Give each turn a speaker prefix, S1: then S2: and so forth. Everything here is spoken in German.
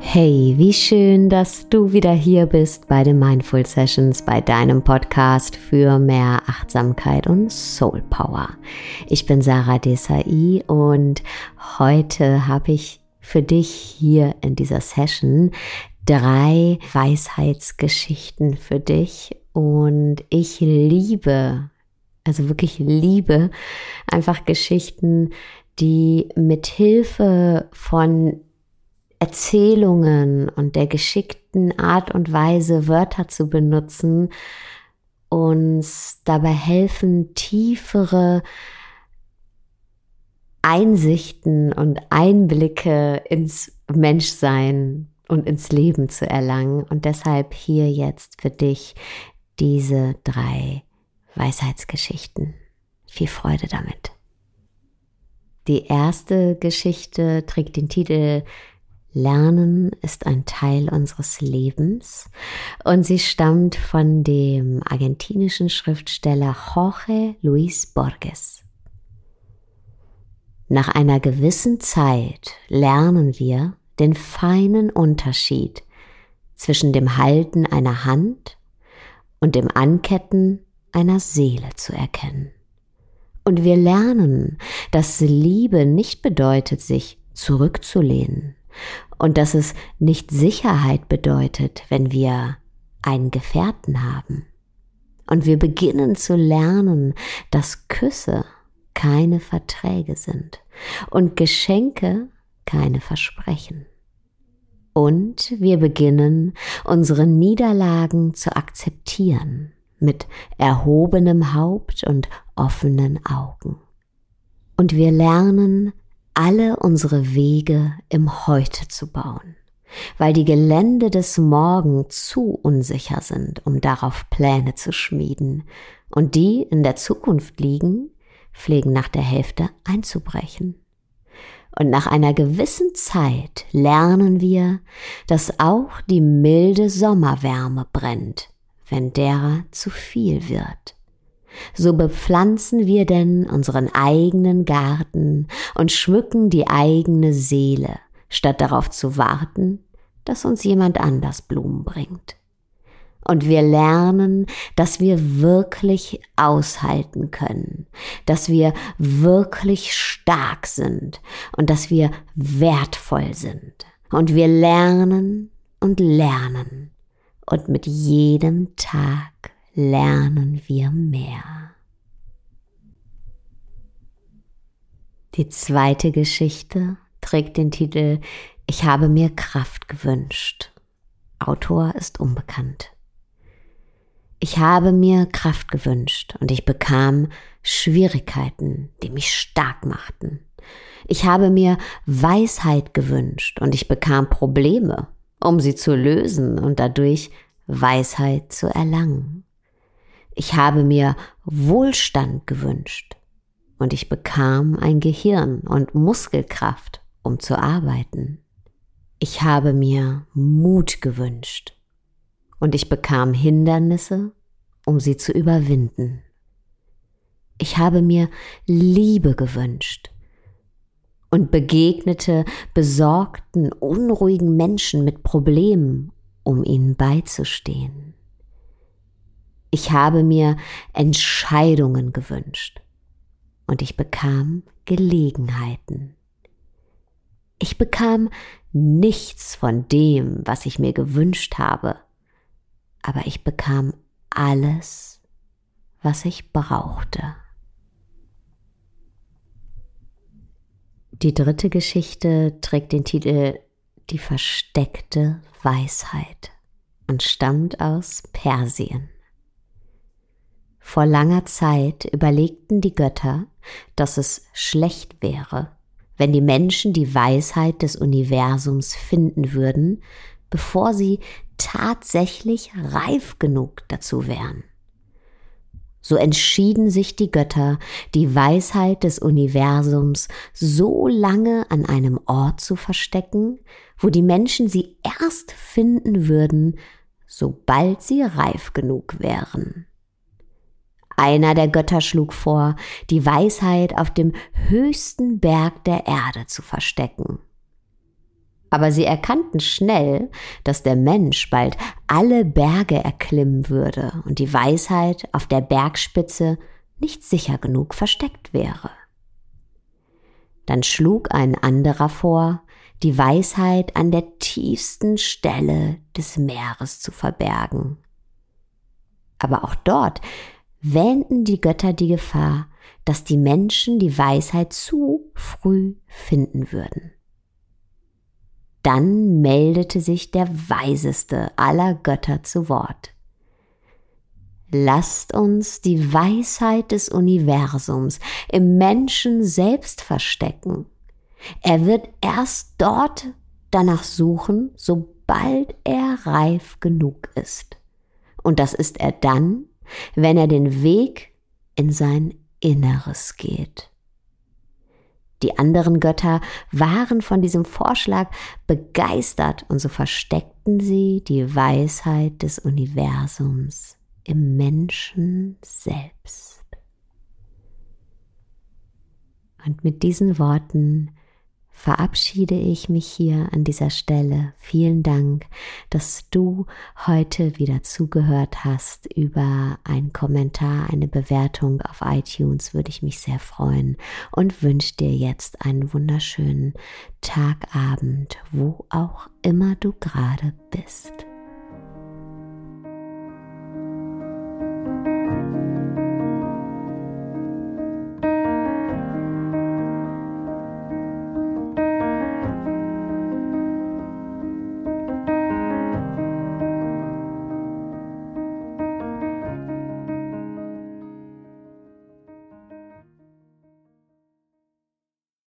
S1: Hey, wie schön, dass du wieder hier bist bei den Mindful Sessions, bei deinem Podcast für mehr Achtsamkeit und Soul Power. Ich bin Sarah Desai und heute habe ich für dich hier in dieser Session drei Weisheitsgeschichten für dich und ich liebe, also wirklich liebe einfach Geschichten, die mit Hilfe von Erzählungen und der geschickten Art und Weise, Wörter zu benutzen, uns dabei helfen, tiefere Einsichten und Einblicke ins Menschsein und ins Leben zu erlangen. Und deshalb hier jetzt für dich diese drei Weisheitsgeschichten. Viel Freude damit. Die erste Geschichte trägt den Titel Lernen ist ein Teil unseres Lebens und sie stammt von dem argentinischen Schriftsteller Jorge Luis Borges. Nach einer gewissen Zeit lernen wir den feinen Unterschied zwischen dem Halten einer Hand und dem Anketten einer Seele zu erkennen. Und wir lernen, dass Liebe nicht bedeutet, sich zurückzulehnen, und dass es nicht Sicherheit bedeutet, wenn wir einen Gefährten haben. Und wir beginnen zu lernen, dass Küsse keine Verträge sind und Geschenke keine Versprechen. Und wir beginnen unsere Niederlagen zu akzeptieren mit erhobenem Haupt und offenen Augen. Und wir lernen alle unsere Wege im Heute zu bauen, weil die Gelände des Morgen zu unsicher sind, um darauf Pläne zu schmieden, und die in der Zukunft liegen, pflegen nach der Hälfte einzubrechen. Und nach einer gewissen Zeit lernen wir, dass auch die milde Sommerwärme brennt, wenn derer zu viel wird so bepflanzen wir denn unseren eigenen Garten und schmücken die eigene Seele, statt darauf zu warten, dass uns jemand anders Blumen bringt. Und wir lernen, dass wir wirklich aushalten können, dass wir wirklich stark sind und dass wir wertvoll sind. Und wir lernen und lernen. Und mit jedem Tag lernen wir mehr. Die zweite Geschichte trägt den Titel Ich habe mir Kraft gewünscht. Autor ist unbekannt. Ich habe mir Kraft gewünscht und ich bekam Schwierigkeiten, die mich stark machten. Ich habe mir Weisheit gewünscht und ich bekam Probleme, um sie zu lösen und dadurch Weisheit zu erlangen. Ich habe mir Wohlstand gewünscht und ich bekam ein Gehirn und Muskelkraft, um zu arbeiten. Ich habe mir Mut gewünscht und ich bekam Hindernisse, um sie zu überwinden. Ich habe mir Liebe gewünscht und begegnete besorgten, unruhigen Menschen mit Problemen, um ihnen beizustehen. Ich habe mir Entscheidungen gewünscht und ich bekam Gelegenheiten. Ich bekam nichts von dem, was ich mir gewünscht habe, aber ich bekam alles, was ich brauchte. Die dritte Geschichte trägt den Titel Die versteckte Weisheit und stammt aus Persien. Vor langer Zeit überlegten die Götter, dass es schlecht wäre, wenn die Menschen die Weisheit des Universums finden würden, bevor sie tatsächlich reif genug dazu wären. So entschieden sich die Götter, die Weisheit des Universums so lange an einem Ort zu verstecken, wo die Menschen sie erst finden würden, sobald sie reif genug wären. Einer der Götter schlug vor, die Weisheit auf dem höchsten Berg der Erde zu verstecken. Aber sie erkannten schnell, dass der Mensch bald alle Berge erklimmen würde und die Weisheit auf der Bergspitze nicht sicher genug versteckt wäre. Dann schlug ein anderer vor, die Weisheit an der tiefsten Stelle des Meeres zu verbergen. Aber auch dort wähnten die Götter die Gefahr, dass die Menschen die Weisheit zu früh finden würden. Dann meldete sich der weiseste aller Götter zu Wort. Lasst uns die Weisheit des Universums im Menschen selbst verstecken. Er wird erst dort danach suchen, sobald er reif genug ist. Und das ist er dann, wenn er den Weg in sein Inneres geht. Die anderen Götter waren von diesem Vorschlag begeistert und so versteckten sie die Weisheit des Universums im Menschen selbst. Und mit diesen Worten verabschiede ich mich hier an dieser Stelle. Vielen Dank, dass du heute wieder zugehört hast. Über einen Kommentar, eine Bewertung auf iTunes würde ich mich sehr freuen und wünsche dir jetzt einen wunderschönen Tagabend, wo auch immer du gerade bist.